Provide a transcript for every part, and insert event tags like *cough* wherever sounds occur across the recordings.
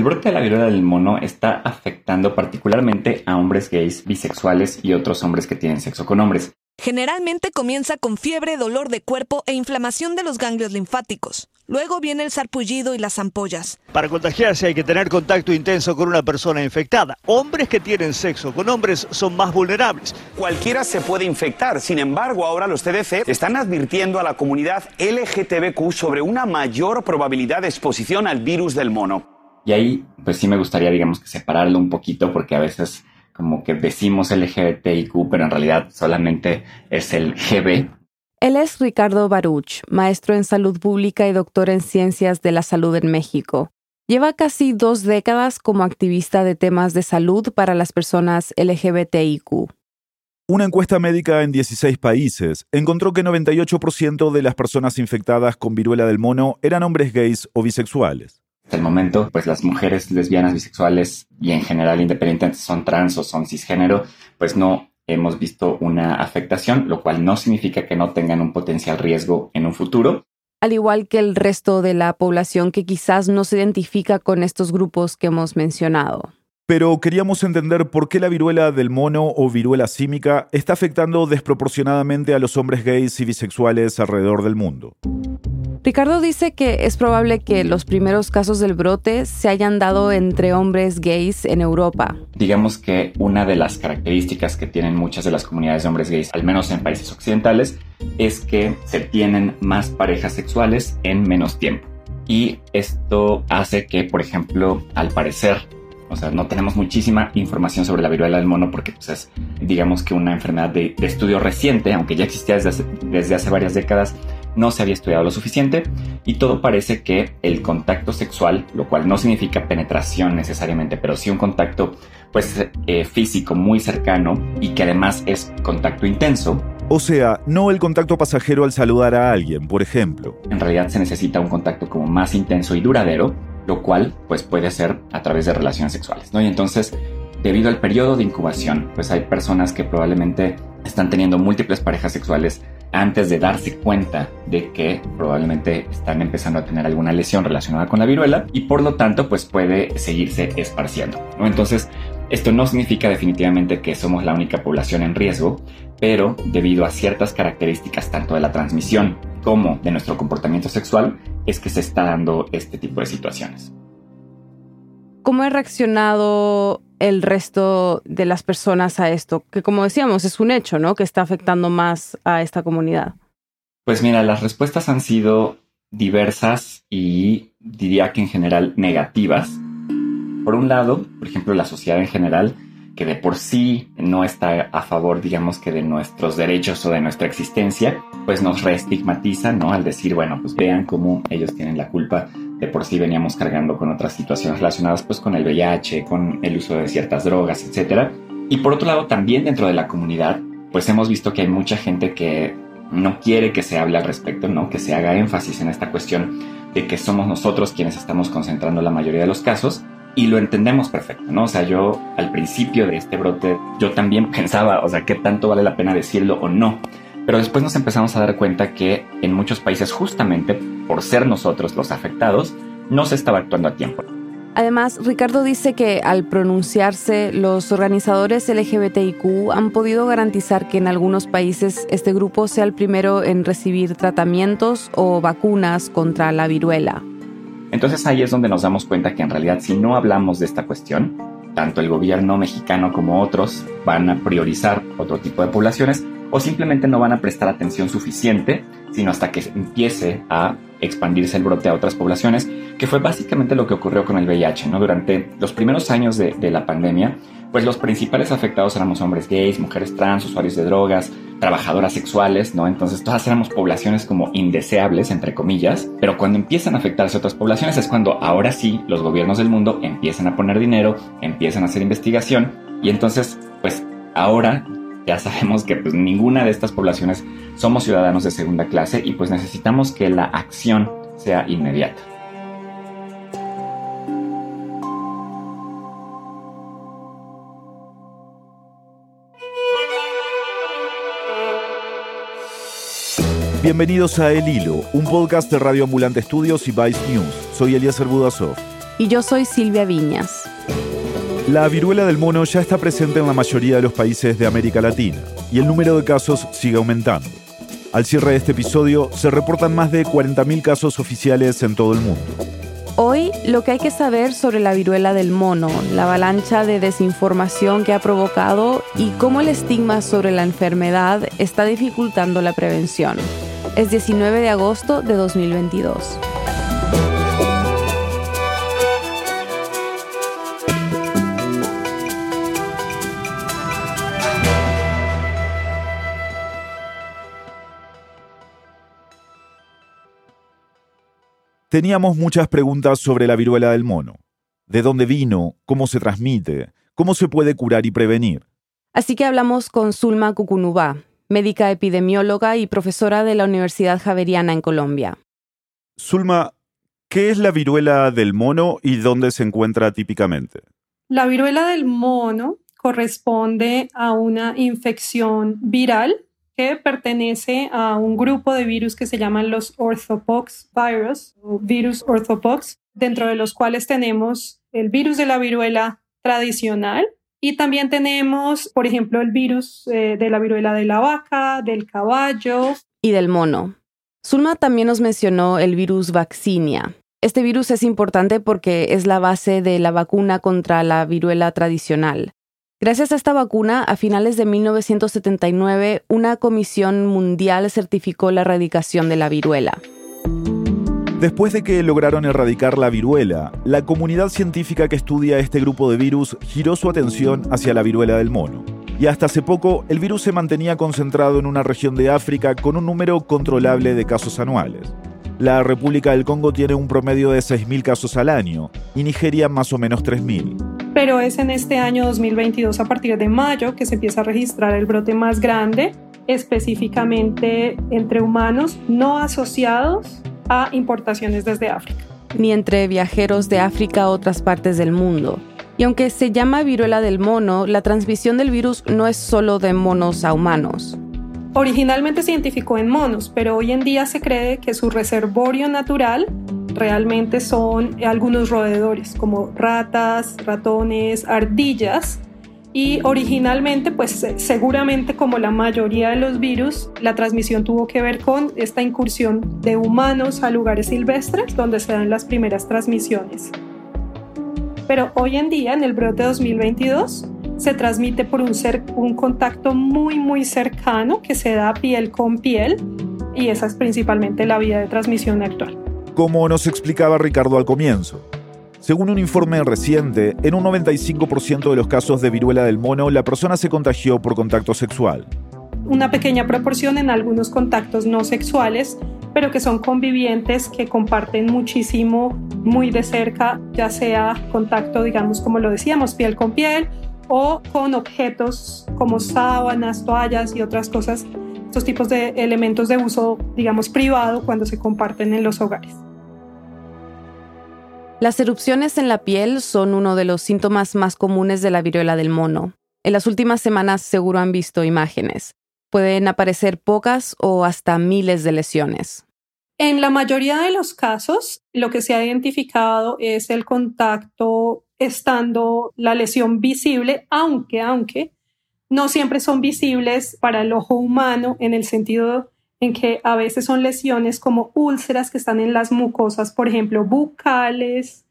El brote de la viruela del mono está afectando particularmente a hombres gays, bisexuales y otros hombres que tienen sexo con hombres. Generalmente comienza con fiebre, dolor de cuerpo e inflamación de los ganglios linfáticos. Luego viene el sarpullido y las ampollas. Para contagiarse hay que tener contacto intenso con una persona infectada. Hombres que tienen sexo con hombres son más vulnerables. Cualquiera se puede infectar. Sin embargo, ahora los CDC están advirtiendo a la comunidad LGTBQ sobre una mayor probabilidad de exposición al virus del mono. Y ahí, pues sí me gustaría, digamos, que separarlo un poquito porque a veces como que decimos LGBTIQ, pero en realidad solamente es el GB. Él es Ricardo Baruch, maestro en salud pública y doctor en ciencias de la salud en México. Lleva casi dos décadas como activista de temas de salud para las personas LGBTIQ. Una encuesta médica en 16 países encontró que 98% de las personas infectadas con viruela del mono eran hombres gays o bisexuales. Hasta el momento, pues las mujeres lesbianas, bisexuales y en general independientes son trans o son cisgénero, pues no hemos visto una afectación, lo cual no significa que no tengan un potencial riesgo en un futuro. Al igual que el resto de la población que quizás no se identifica con estos grupos que hemos mencionado. Pero queríamos entender por qué la viruela del mono o viruela símica está afectando desproporcionadamente a los hombres gays y bisexuales alrededor del mundo. Ricardo dice que es probable que los primeros casos del brote se hayan dado entre hombres gays en Europa. Digamos que una de las características que tienen muchas de las comunidades de hombres gays, al menos en países occidentales, es que se tienen más parejas sexuales en menos tiempo. Y esto hace que, por ejemplo, al parecer, o sea, no tenemos muchísima información sobre la viruela del mono porque pues, es, digamos que una enfermedad de, estudio reciente, aunque ya existía desde desde hace varias décadas, no se había estudiado lo suficiente y todo parece que el contacto sexual, lo cual no significa penetración necesariamente, pero sí un contacto pues eh, físico muy cercano y que además es contacto intenso. O sea, no el contacto pasajero al saludar a alguien, por ejemplo. En realidad se necesita un contacto como más intenso y duradero, lo cual pues puede ser a través de relaciones sexuales, ¿no? Y entonces, debido al periodo de incubación, pues hay personas que probablemente están teniendo múltiples parejas sexuales antes de darse cuenta de que probablemente están empezando a tener alguna lesión relacionada con la viruela y por lo tanto pues puede seguirse esparciendo. ¿no? Entonces, esto no significa definitivamente que somos la única población en riesgo, pero debido a ciertas características tanto de la transmisión como de nuestro comportamiento sexual es que se está dando este tipo de situaciones. ¿Cómo ha reaccionado el resto de las personas a esto? Que como decíamos, es un hecho, ¿no? Que está afectando más a esta comunidad. Pues mira, las respuestas han sido diversas y diría que en general negativas. Por un lado, por ejemplo, la sociedad en general, que de por sí no está a favor, digamos que de nuestros derechos o de nuestra existencia, pues nos reestigmatiza, ¿no? Al decir, bueno, pues vean cómo ellos tienen la culpa de por sí veníamos cargando con otras situaciones relacionadas pues con el VIH, con el uso de ciertas drogas, etc. Y por otro lado también dentro de la comunidad pues hemos visto que hay mucha gente que no quiere que se hable al respecto, ¿no? Que se haga énfasis en esta cuestión de que somos nosotros quienes estamos concentrando la mayoría de los casos y lo entendemos perfecto, ¿no? O sea, yo al principio de este brote yo también *laughs* pensaba, o sea, qué tanto vale la pena decirlo o no. Pero después nos empezamos a dar cuenta que en muchos países justamente por ser nosotros los afectados, no se estaba actuando a tiempo. Además, Ricardo dice que al pronunciarse, los organizadores LGBTIQ han podido garantizar que en algunos países este grupo sea el primero en recibir tratamientos o vacunas contra la viruela. Entonces ahí es donde nos damos cuenta que en realidad si no hablamos de esta cuestión, tanto el gobierno mexicano como otros van a priorizar otro tipo de poblaciones o simplemente no van a prestar atención suficiente, sino hasta que empiece a expandirse el brote a otras poblaciones, que fue básicamente lo que ocurrió con el VIH, ¿no? Durante los primeros años de, la pandemia, pues los principales afectados éramos hombres gays, mujeres trans, usuarios de drogas, trabajadoras sexuales, ¿no? Entonces todas éramos poblaciones como indeseables, entre comillas, pero cuando empiezan a afectarse otras poblaciones es cuando ahora sí los gobiernos del mundo empiezan a poner dinero, empiezan a hacer investigación y entonces, pues ahora ya sabemos que pues, ninguna de estas poblaciones somos ciudadanos de segunda clase y pues necesitamos que la acción sea inmediata. Bienvenidos a El Hilo, un podcast de Radio Ambulante Estudios y Vice News. Soy Elías Budasov. Y yo soy Silvia Viñas. La viruela del mono ya está presente en la mayoría de los países de América Latina y el número de casos sigue aumentando. Al cierre de este episodio se reportan más de 40.000 casos oficiales en todo el mundo. Hoy lo que hay que saber sobre la viruela del mono, la avalancha de desinformación que ha provocado y cómo el estigma sobre la enfermedad está dificultando la prevención. Es 19 de agosto de 2022. Teníamos muchas preguntas sobre la viruela del mono. ¿De dónde vino? ¿Cómo se transmite? ¿Cómo se puede curar y prevenir? Así que hablamos con Zulma Cucunubá, médica epidemióloga y profesora de la Universidad Javeriana en Colombia. Zulma, ¿qué es la viruela del mono y dónde se encuentra típicamente? La viruela del mono corresponde a una infección viral que pertenece a un grupo de virus que se llaman los orthopox virus o virus orthopox, dentro de los cuales tenemos el virus de la viruela tradicional y también tenemos, por ejemplo, el virus eh, de la viruela de la vaca, del caballo. Y del mono. Zulma también nos mencionó el virus vaccinia. Este virus es importante porque es la base de la vacuna contra la viruela tradicional. Gracias a esta vacuna, a finales de 1979, una comisión mundial certificó la erradicación de la viruela. Después de que lograron erradicar la viruela, la comunidad científica que estudia este grupo de virus giró su atención hacia la viruela del mono. Y hasta hace poco, el virus se mantenía concentrado en una región de África con un número controlable de casos anuales. La República del Congo tiene un promedio de 6.000 casos al año y Nigeria más o menos 3.000 pero es en este año 2022 a partir de mayo que se empieza a registrar el brote más grande, específicamente entre humanos no asociados a importaciones desde África. Ni entre viajeros de África a otras partes del mundo. Y aunque se llama viruela del mono, la transmisión del virus no es solo de monos a humanos. Originalmente se identificó en monos, pero hoy en día se cree que su reservorio natural realmente son algunos roedores como ratas, ratones, ardillas. Y originalmente, pues seguramente como la mayoría de los virus, la transmisión tuvo que ver con esta incursión de humanos a lugares silvestres donde se dan las primeras transmisiones. Pero hoy en día, en el brote 2022, se transmite por un, un contacto muy, muy cercano que se da piel con piel y esa es principalmente la vía de transmisión actual como nos explicaba Ricardo al comienzo. Según un informe reciente, en un 95% de los casos de viruela del mono, la persona se contagió por contacto sexual. Una pequeña proporción en algunos contactos no sexuales, pero que son convivientes, que comparten muchísimo, muy de cerca, ya sea contacto, digamos, como lo decíamos, piel con piel, o con objetos como sábanas, toallas y otras cosas, estos tipos de elementos de uso, digamos, privado cuando se comparten en los hogares. Las erupciones en la piel son uno de los síntomas más comunes de la viruela del mono. En las últimas semanas seguro han visto imágenes. Pueden aparecer pocas o hasta miles de lesiones. En la mayoría de los casos, lo que se ha identificado es el contacto estando la lesión visible, aunque, aunque no siempre son visibles para el ojo humano en el sentido en que a veces son lesiones como úlceras que están en las mucosas, por ejemplo, bucales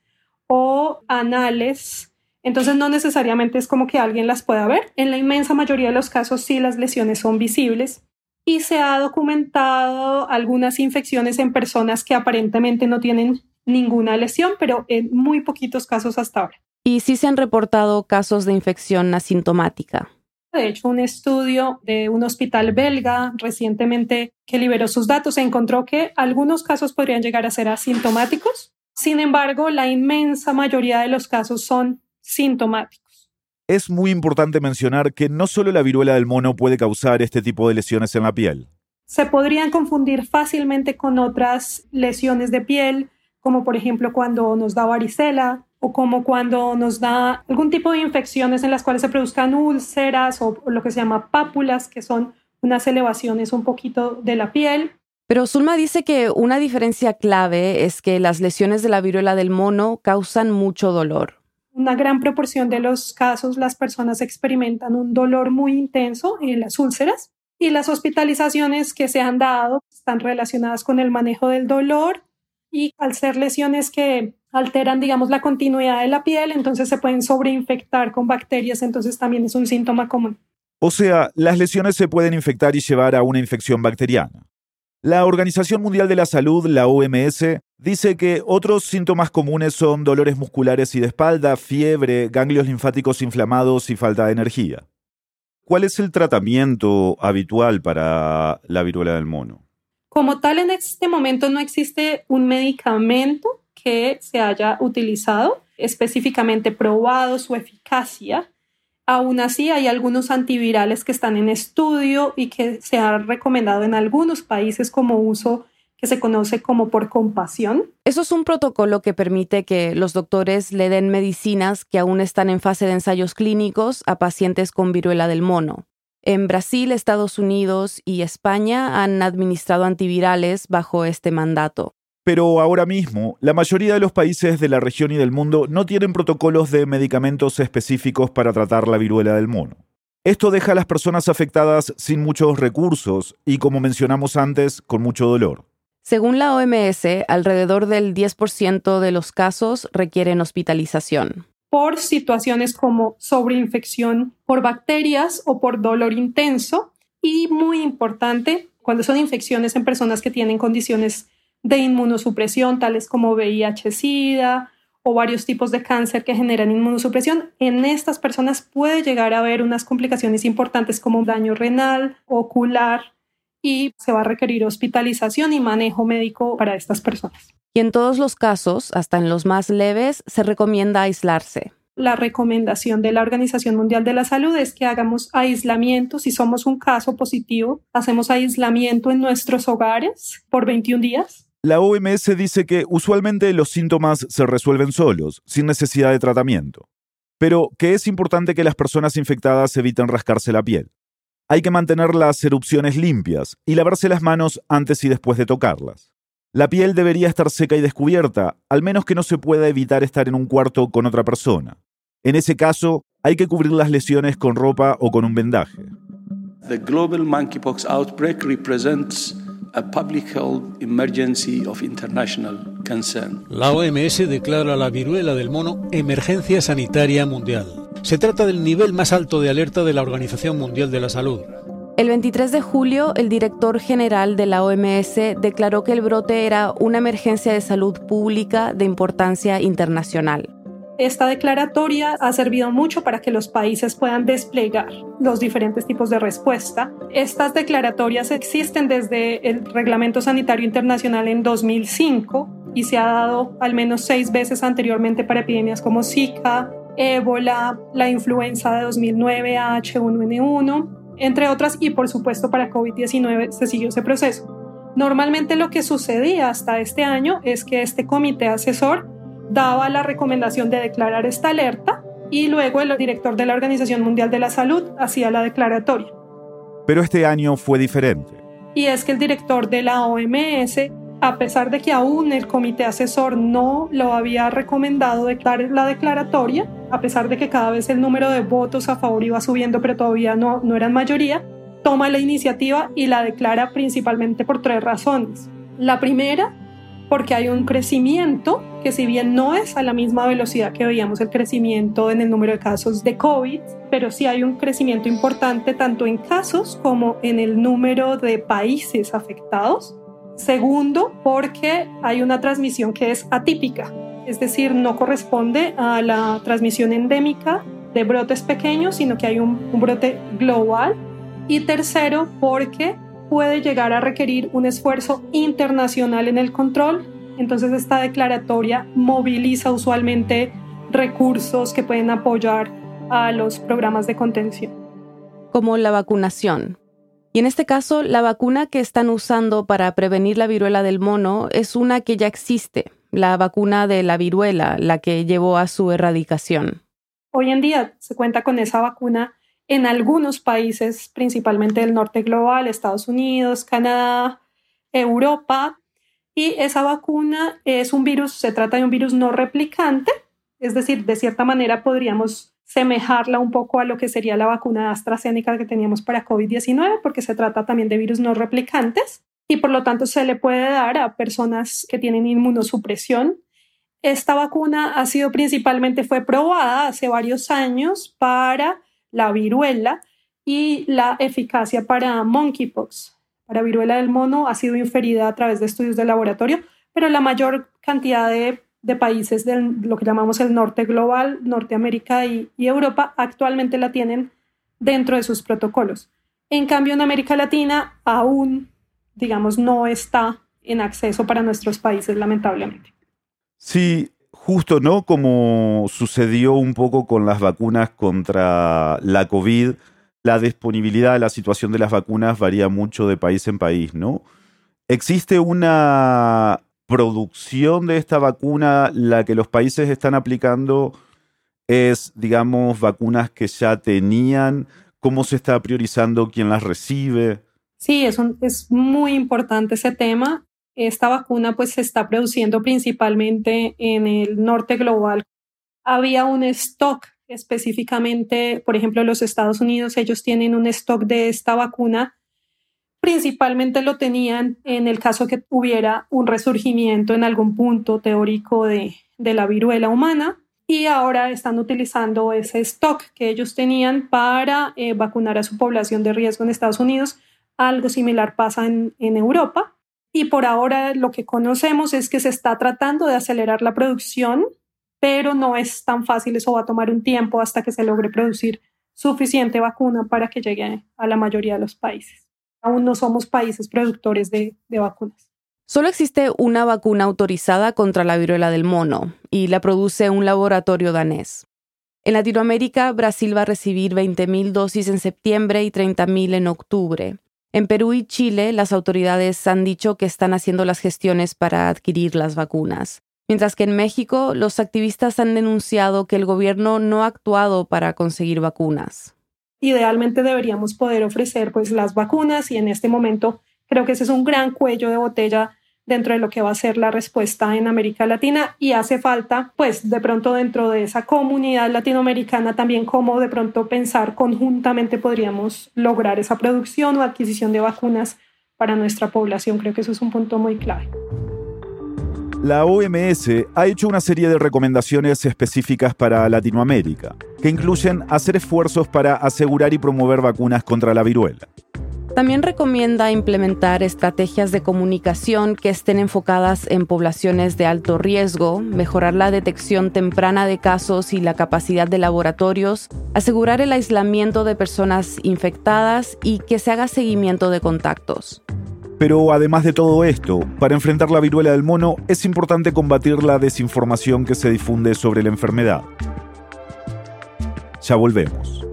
o anales. Entonces no necesariamente es como que alguien las pueda ver. En la inmensa mayoría de los casos sí las lesiones son visibles y se ha documentado algunas infecciones en personas que aparentemente no tienen ninguna lesión, pero en muy poquitos casos hasta ahora. Y sí se han reportado casos de infección asintomática. De hecho, un estudio de un hospital belga recientemente que liberó sus datos encontró que algunos casos podrían llegar a ser asintomáticos. Sin embargo, la inmensa mayoría de los casos son sintomáticos. Es muy importante mencionar que no solo la viruela del mono puede causar este tipo de lesiones en la piel. Se podrían confundir fácilmente con otras lesiones de piel, como por ejemplo cuando nos da varicela o como cuando nos da algún tipo de infecciones en las cuales se produzcan úlceras o, lo que se llama pápulas, que son unas elevaciones un poquito de la piel. Pero Zulma dice que una diferencia clave es que las lesiones de la viruela del mono causan mucho dolor. Una gran proporción de los casos las personas experimentan un dolor muy intenso en las úlceras y las hospitalizaciones que se han dado están relacionadas con el manejo del dolor y al ser lesiones que alteran, digamos, la continuidad de la piel, entonces se pueden sobreinfectar con bacterias, entonces también es un síntoma común. O sea, las lesiones se pueden infectar y llevar a una infección bacteriana. La Organización Mundial de la Salud, la OMS, dice que otros síntomas comunes son dolores musculares y de espalda, fiebre, ganglios linfáticos inflamados y falta de energía. ¿Cuál es el tratamiento habitual para la viruela del mono? Como tal, en este momento no existe un medicamento que se haya utilizado específicamente probado su eficacia Aún así, hay algunos antivirales que están en estudio y que se ha recomendado en algunos países como uso que se conoce como por compasión. Eso es un protocolo que permite que los doctores le den medicinas que aún están en fase de ensayos clínicos a pacientes con viruela del mono. En Brasil, Estados Unidos y España han administrado antivirales bajo este mandato. Pero ahora mismo, la mayoría de los países de la región y del mundo no tienen protocolos de medicamentos específicos para tratar la viruela del mono. Esto deja a las personas afectadas sin muchos recursos y, como mencionamos antes, con mucho dolor. Según la OMS, alrededor del 10% de los casos requieren hospitalización. Por situaciones como sobreinfección por bacterias o por dolor intenso. Y muy importante, cuando son infecciones en personas que tienen condiciones de inmunosupresión, tales como VIH-Sida o varios tipos de cáncer que generan inmunosupresión, en estas personas puede llegar a haber unas complicaciones importantes como daño renal, ocular y se va a requerir hospitalización y manejo médico para estas personas. Y en todos los casos, hasta en los más leves, se recomienda aislarse. La recomendación de la Organización Mundial de la Salud es que hagamos aislamiento. Si somos un caso positivo, hacemos aislamiento en nuestros hogares por 21 días la OMS dice que usualmente los síntomas se resuelven solos, sin necesidad de tratamiento, pero que es importante que las personas infectadas eviten rascarse la piel. Hay que mantener las erupciones limpias y lavarse las manos antes y después de tocarlas. La piel debería estar seca y descubierta, al menos que no se pueda evitar estar en un cuarto con otra persona. En ese caso, hay que cubrir las lesiones con ropa o con un vendaje. Public health emergency of international concern. La OMS declara la viruela del mono emergencia sanitaria mundial. Se trata del nivel más alto de alerta de la Organización Mundial de la Salud. El 23 de julio, el director general de la OMS declaró que el brote era una emergencia de salud pública de importancia internacional. Esta declaratoria ha servido mucho para que los países puedan desplegar los diferentes tipos de respuesta. Estas declaratorias existen desde el Reglamento Sanitario Internacional en 2005 y se ha dado al menos seis veces anteriormente para epidemias como Zika, ébola, la influenza de 2009, H1N1, entre otras, y por supuesto para COVID-19 se siguió ese proceso. Normalmente lo que sucedía hasta este año es que este comité asesor daba la recomendación de declarar esta alerta y luego el director de la Organización Mundial de la Salud hacía la declaratoria. Pero este año fue diferente. Y es que el director de la OMS, a pesar de que aún el comité asesor no lo había recomendado declarar la declaratoria, a pesar de que cada vez el número de votos a favor iba subiendo, pero todavía no, no eran mayoría, toma la iniciativa y la declara principalmente por tres razones. La primera porque hay un crecimiento que si bien no es a la misma velocidad que veíamos el crecimiento en el número de casos de COVID, pero sí hay un crecimiento importante tanto en casos como en el número de países afectados. Segundo, porque hay una transmisión que es atípica, es decir, no corresponde a la transmisión endémica de brotes pequeños, sino que hay un, un brote global. Y tercero, porque puede llegar a requerir un esfuerzo internacional en el control. Entonces esta declaratoria moviliza usualmente recursos que pueden apoyar a los programas de contención. Como la vacunación. Y en este caso, la vacuna que están usando para prevenir la viruela del mono es una que ya existe, la vacuna de la viruela, la que llevó a su erradicación. Hoy en día se cuenta con esa vacuna en algunos países, principalmente del norte global, Estados Unidos, Canadá, Europa y esa vacuna es un virus, se trata de un virus no replicante, es decir, de cierta manera podríamos semejarla un poco a lo que sería la vacuna AstraZeneca que teníamos para COVID-19, porque se trata también de virus no replicantes y por lo tanto se le puede dar a personas que tienen inmunosupresión. Esta vacuna ha sido principalmente, fue probada hace varios años para la viruela y la eficacia para monkeypox, para viruela del mono, ha sido inferida a través de estudios de laboratorio, pero la mayor cantidad de, países de lo que llamamos el norte global, Norteamérica y, y Europa, actualmente la tienen dentro de sus protocolos. En cambio, en América Latina aún digamos, no está en acceso para nuestros países, lamentablemente. Sí, justo, ¿no? Como sucedió un poco con las vacunas contra la COVID, la disponibilidad, la situación de las vacunas varía mucho de país en país, ¿no? ¿Existe una producción de esta vacuna? ¿La que los países están aplicando es, digamos, vacunas que ya tenían? ¿Cómo se está priorizando quién las recibe? Sí, es, es muy importante ese tema. Esta vacuna pues se está produciendo principalmente en el norte global. Había un stock específicamente, por ejemplo, los Estados Unidos, ellos tienen un stock de esta vacuna. Principalmente lo tenían en el caso que hubiera un resurgimiento en algún punto teórico de, la viruela humana y ahora están utilizando ese stock que ellos tenían para eh, vacunar a su población de riesgo en Estados Unidos algo similar pasa en, Europa y por ahora lo que conocemos es que se está tratando de acelerar la producción, pero no es tan fácil, eso va a tomar un tiempo hasta que se logre producir suficiente vacuna para que llegue a la mayoría de los países. Aún no somos países productores de, vacunas. Solo existe una vacuna autorizada contra la viruela del mono y la produce un laboratorio danés. En Latinoamérica, Brasil va a recibir 20.000 dosis en septiembre y 30.000 en octubre. En Perú y Chile, las autoridades han dicho que están haciendo las gestiones para adquirir las vacunas, mientras que en México los activistas han denunciado que el gobierno no ha actuado para conseguir vacunas. Idealmente deberíamos poder ofrecer pues las vacunas y en este momento creo que ese es un gran cuello de botella dentro de lo que va a ser la respuesta en América Latina y hace falta, pues de pronto dentro de esa comunidad latinoamericana también cómo de pronto pensar conjuntamente podríamos lograr esa producción o adquisición de vacunas para nuestra población. Creo que eso es un punto muy clave. La OMS ha hecho una serie de recomendaciones específicas para Latinoamérica, que incluyen hacer esfuerzos para asegurar y promover vacunas contra la viruela. También recomienda implementar estrategias de comunicación que estén enfocadas en poblaciones de alto riesgo, mejorar la detección temprana de casos y la capacidad de laboratorios, asegurar el aislamiento de personas infectadas y que se haga seguimiento de contactos. Pero además de todo esto, para enfrentar la viruela del mono es importante combatir la desinformación que se difunde sobre la enfermedad. Ya volvemos.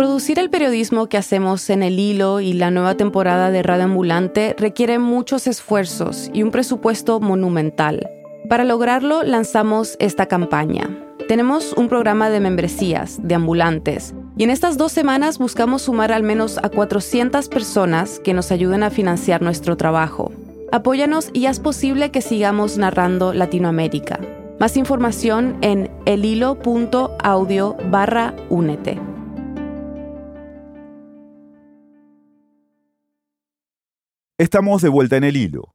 Producir el periodismo que hacemos en El Hilo y la nueva temporada de Radio Ambulante requiere muchos esfuerzos y un presupuesto monumental. Para lograrlo lanzamos esta campaña. Tenemos un programa de membresías, de ambulantes, y en estas dos semanas buscamos sumar al menos a 400 personas que nos ayuden a financiar nuestro trabajo. Apóyanos y haz posible que sigamos narrando Latinoamérica. Más información en elhilo.audio barra únete. Estamos de vuelta en el hilo.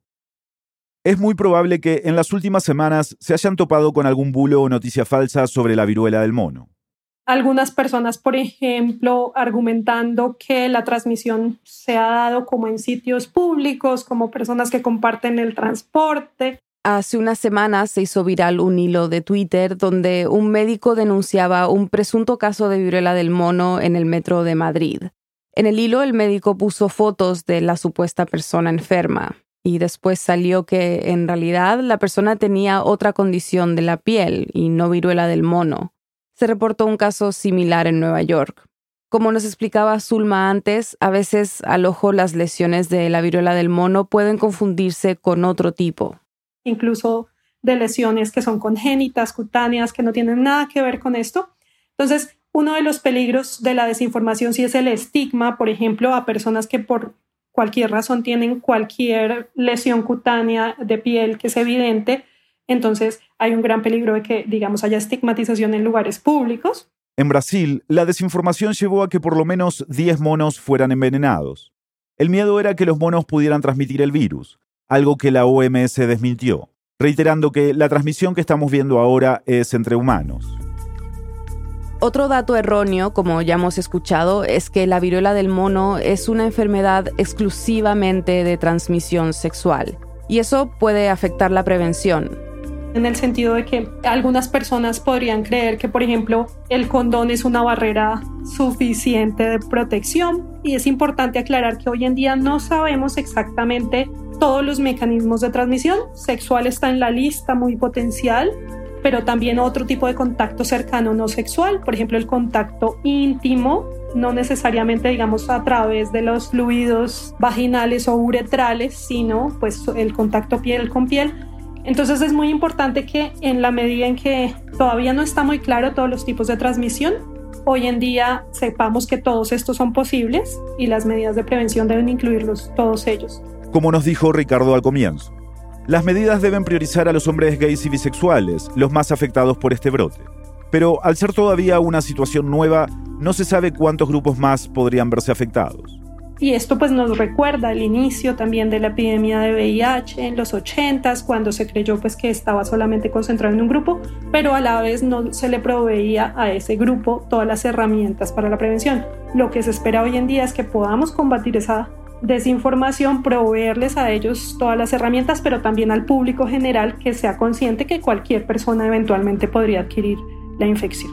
Es muy probable que en las últimas semanas se hayan topado con algún bulo o noticia falsa sobre la viruela del mono. Algunas personas, por ejemplo, argumentando que la transmisión se ha dado como en sitios públicos, como personas que comparten el transporte. Hace unas semanas se hizo viral un hilo de Twitter donde un médico denunciaba un presunto caso de viruela del mono en el metro de Madrid. En el hilo el médico puso fotos de la supuesta persona enferma y después salió que en realidad la persona tenía otra condición de la piel y no viruela del mono. Se reportó un caso similar en Nueva York. Como nos explicaba Zulma antes, a veces al ojo las lesiones de la viruela del mono pueden confundirse con otro tipo. Incluso de lesiones que son congénitas, cutáneas, que no tienen nada que ver con esto. Entonces, Uno de los peligros de la desinformación sí es el estigma, por ejemplo, a personas que por cualquier razón tienen cualquier lesión cutánea de piel que es evidente, entonces hay un gran peligro de que, digamos, haya estigmatización en lugares públicos. En Brasil, la desinformación llevó a que por lo menos 10 monos fueran envenenados. El miedo era que los monos pudieran transmitir el virus, algo que la OMS desmintió, reiterando que la transmisión que estamos viendo ahora es entre humanos. Otro dato erróneo, como ya hemos escuchado, es que la viruela del mono es una enfermedad exclusivamente de transmisión sexual, y eso puede afectar la prevención en el sentido de que algunas personas podrían creer que, por ejemplo, el condón es una barrera suficiente de protección y es importante aclarar que hoy en día no sabemos exactamente todos los mecanismos de transmisión. Sexual está en la lista muy potencial, pero también otro tipo de contacto cercano no sexual, por ejemplo, el contacto íntimo, no necesariamente digamos a través de los fluidos vaginales o uretrales, sino pues el contacto piel con piel entonces es muy importante que en la medida en que todavía no está muy claro todos los tipos de transmisión, hoy en día sepamos que todos estos son posibles y las medidas de prevención deben incluirlos todos ellos. Como nos dijo Ricardo al comienzo, las medidas deben priorizar a los hombres gays y bisexuales, los más afectados por este brote. Pero al ser todavía una situación nueva, no se sabe cuántos grupos más podrían verse afectados. Y esto pues nos recuerda el inicio también de la epidemia de VIH en los 80s, cuando se creyó pues que estaba solamente concentrado en un grupo, pero a la vez no se le proveía a ese grupo todas las herramientas para la prevención. Lo que se espera hoy en día es que podamos combatir esa desinformación, proveerles a ellos todas las herramientas, pero también al público general que sea consciente que cualquier persona eventualmente podría adquirir la infección.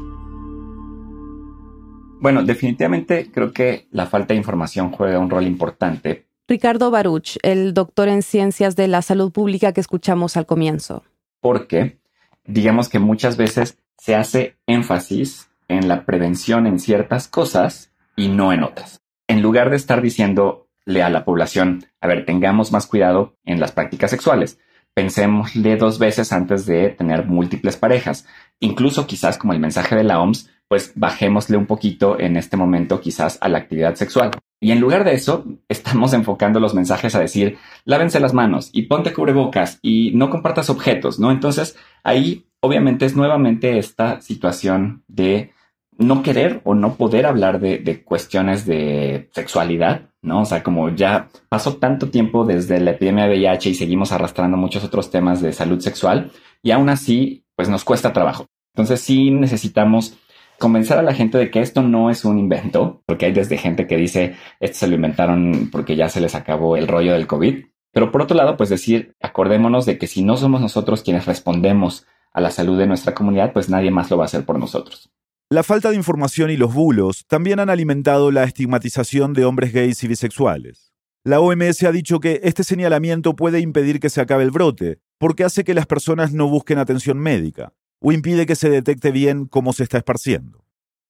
Bueno, definitivamente creo que la falta de información juega un rol importante. Ricardo Baruch, el doctor en ciencias de la salud pública que escuchamos al comienzo. Porque digamos que muchas veces se hace énfasis en la prevención en ciertas cosas y no en otras. En lugar de estar diciéndole a la población, a ver, tengamos más cuidado en las prácticas sexuales, pensémosle dos veces antes de tener múltiples parejas. Incluso quizás como el mensaje de la OMS, pues bajémosle un poquito en este momento quizás a la actividad sexual. Y en lugar de eso, estamos *laughs* enfocando los mensajes a decir, lávense las manos y ponte cubrebocas y no compartas objetos, ¿no? Entonces, ahí obviamente es nuevamente esta situación de no querer o no poder hablar de, cuestiones de sexualidad, ¿no? O sea, como ya pasó tanto tiempo desde la epidemia de VIH y seguimos arrastrando muchos otros temas de salud sexual y aún así, pues nos cuesta trabajo. Entonces sí necesitamos convencer a la gente de que esto no es un invento, porque hay desde gente que dice esto se lo inventaron porque ya se les acabó el rollo del COVID. Pero por otro lado, pues decir, acordémonos de que si no somos nosotros quienes respondemos a la salud de nuestra comunidad, pues nadie más lo va a hacer por nosotros. La falta de información y los bulos también han alimentado la estigmatización de hombres gays y bisexuales. La OMS ha dicho que este señalamiento puede impedir que se acabe el brote, porque hace que las personas no busquen atención médica o impide que se detecte bien cómo se está esparciendo.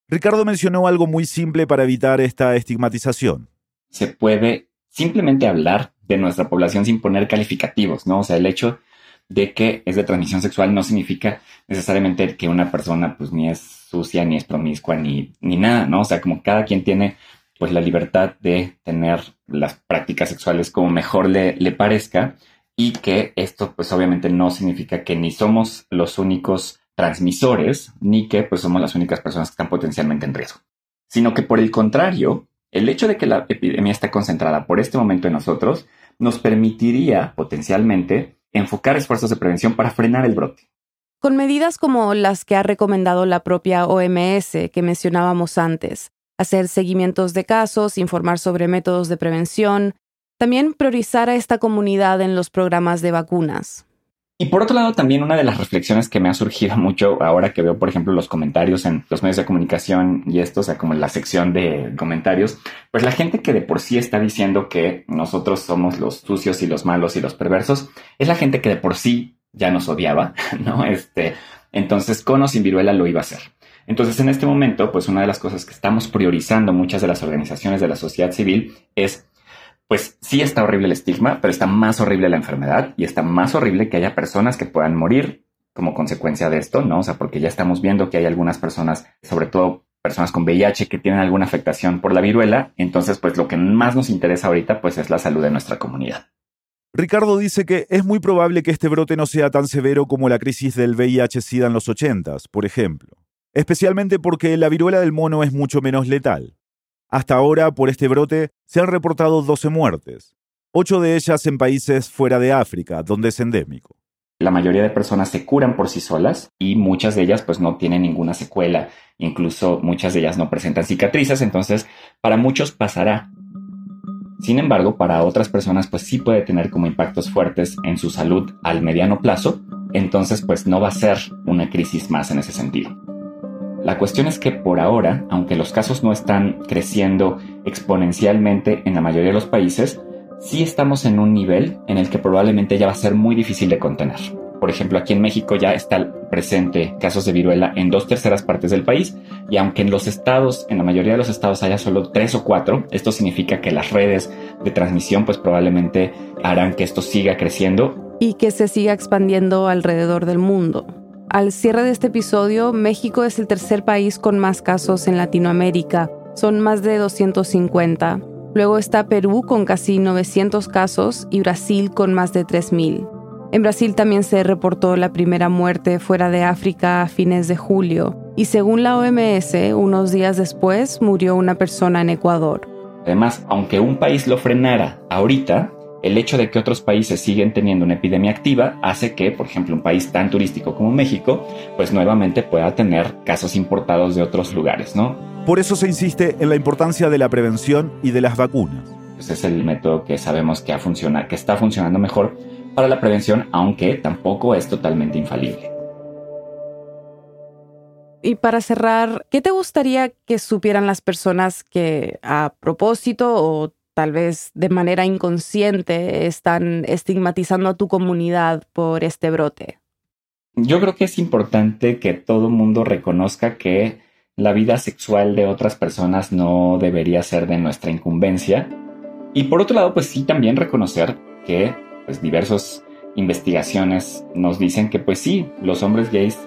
Ricardo mencionó algo muy simple para evitar esta estigmatización. Se puede simplemente hablar de nuestra población sin poner calificativos, ¿no? O sea, el hecho de que es de transmisión sexual no significa necesariamente que una persona pues ni es sucia, ni es promiscua, ni, ni nada, ¿no? O sea, como cada quien tiene pues la libertad de tener las prácticas sexuales como mejor le, le parezca y que esto pues obviamente no significa que ni somos los únicos transmisores, ni que pues somos las únicas personas que están potencialmente en riesgo, sino que por el contrario, el hecho de que la epidemia esté concentrada por este momento en nosotros nos permitiría potencialmente enfocar esfuerzos de prevención para frenar el brote. Con medidas como las que ha recomendado la propia OMS que mencionábamos antes, hacer seguimientos de casos, informar sobre métodos de prevención, también priorizar a esta comunidad en los programas de vacunas. Y por otro lado, también una de las reflexiones que me ha surgido *laughs* mucho ahora que veo, por ejemplo, los comentarios en los medios de comunicación y esto, o sea, como en la sección de comentarios, pues la gente que de por sí está diciendo que nosotros somos los sucios y los malos y los perversos, es la gente que de por sí ya nos odiaba, *laughs* ¿no? Este, entonces, con o sin viruela lo iba a hacer. Entonces, en este momento, pues una de las cosas que estamos priorizando muchas de las organizaciones de la sociedad civil es pues sí está horrible el estigma, pero está más horrible la enfermedad y está más horrible que haya personas que puedan morir como consecuencia de esto, ¿no? O sea, porque ya estamos viendo que hay algunas personas, sobre todo personas con VIH que tienen alguna afectación por la viruela. Entonces, pues lo que más nos interesa ahorita, pues es la salud de nuestra comunidad. Ricardo dice que es muy probable que este brote no sea tan severo como la crisis del VIH-Sida en los 80, por ejemplo, especialmente porque la viruela del mono es mucho menos letal. Hasta ahora, por este brote, se han reportado 12 muertes, ocho de ellas en países fuera de África, donde es endémico. La mayoría de personas se curan por sí solas y muchas de ellas pues no tienen ninguna secuela, incluso muchas de ellas no presentan cicatrices, entonces para muchos pasará, sin embargo, para otras personas pues sí puede tener como impactos fuertes en su salud al mediano plazo, entonces pues no va a ser una crisis más en ese sentido. La cuestión es que por ahora, aunque los casos no están creciendo exponencialmente en la mayoría de los países, sí estamos en un nivel en el que probablemente ya va a ser muy difícil de contener. Por ejemplo, aquí en México ya está presente casos de viruela en dos terceras partes del país y aunque en los estados, en la mayoría de los estados haya solo tres o cuatro, esto significa que las redes de transmisión pues probablemente harán que esto siga creciendo. Y que se siga expandiendo alrededor del mundo. Al cierre de este episodio, México es el tercer país con más casos en Latinoamérica. Son más de 250. Luego está Perú con casi 900 casos y Brasil con más de 3.000. En Brasil también se reportó la primera muerte fuera de África a fines de julio y según la OMS, unos días después murió una persona en Ecuador. Además, aunque un país lo frenara ahorita, el hecho de que otros países siguen teniendo una epidemia activa hace que, por ejemplo, un país tan turístico como México, pues nuevamente pueda tener casos importados de otros lugares, ¿no? Por eso se insiste en la importancia de la prevención y de las vacunas. Ese es el método que sabemos que, ha que está funcionando mejor para la prevención, aunque tampoco es totalmente infalible. Y para cerrar, ¿qué te gustaría que supieran las personas que a propósito o tal vez de manera inconsciente están estigmatizando a tu comunidad por este brote? Yo creo que es importante que todo el mundo reconozca que la vida sexual de otras personas no debería ser de nuestra incumbencia. Y por otro lado, pues sí también reconocer que pues diversas investigaciones nos dicen que pues sí, los hombres gays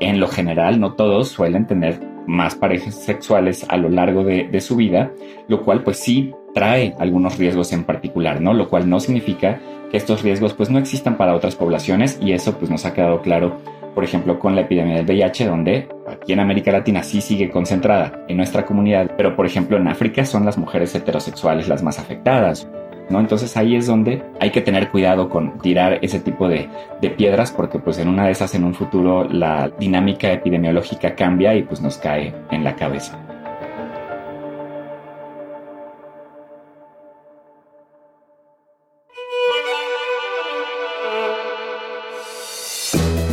en lo general, no todos, suelen tener más parejas sexuales a lo largo de, de, su vida, lo cual pues sí trae algunos riesgos en particular, ¿no? Lo cual no significa que estos riesgos pues no existan para otras poblaciones y eso pues nos ha quedado claro, por ejemplo, con la epidemia del VIH, donde aquí en América Latina sí sigue concentrada en nuestra comunidad, pero por ejemplo en África son las mujeres heterosexuales las más afectadas. Entonces ahí es donde hay que tener cuidado con tirar ese tipo de, piedras porque pues en una de esas en un futuro la dinámica epidemiológica cambia y pues nos cae en la cabeza.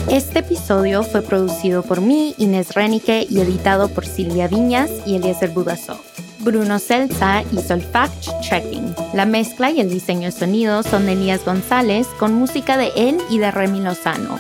Este episodio fue producido por mí, Inés Renique, y editado por Silvia Viñas y Eliezer Budasov. Bruno Celsa hizo el fact-checking. La mezcla y el diseño de sonido son de Elías González, con música de él y de Remy Lozano.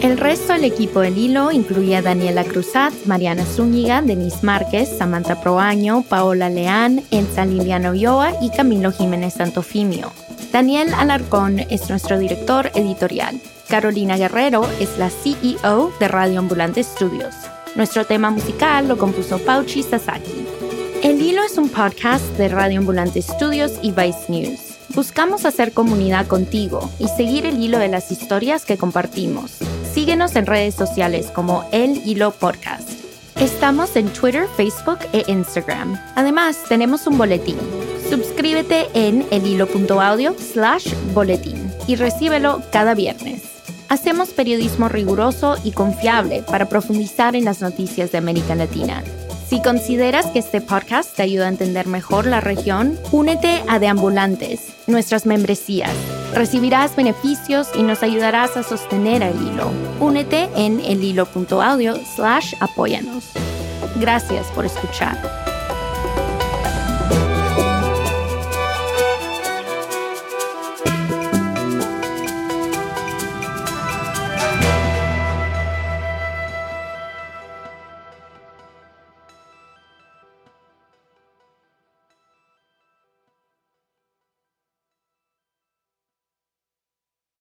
El resto del equipo del hilo incluía Daniela Cruzat, Mariana Zúñiga, Denise Márquez, Samantha Proaño, Paola Leán, Elsa Liliana Ulloa y Camilo Jiménez Santofimio. Daniel Alarcón es nuestro director editorial. Carolina Guerrero es la CEO de Radio Ambulante Studios. Nuestro tema musical lo compuso Pauchi Sasaki. El Hilo es un podcast de Radio Ambulante Studios y Vice News. Buscamos hacer comunidad contigo y seguir el hilo de las historias que compartimos. Síguenos en redes sociales como El Hilo Podcast. Estamos en Twitter, Facebook e Instagram. Además, tenemos un boletín. Suscríbete en elhilo.audio slash boletín y recíbelo cada viernes. Hacemos periodismo riguroso y confiable para profundizar en las noticias de América Latina. Si consideras que este podcast te ayuda a entender mejor la región, únete a Deambulantes, nuestras membresías. Recibirás beneficios y nos ayudarás a sostener el hilo. Únete en elhilo.audio slash apóyanos. Gracias por escuchar.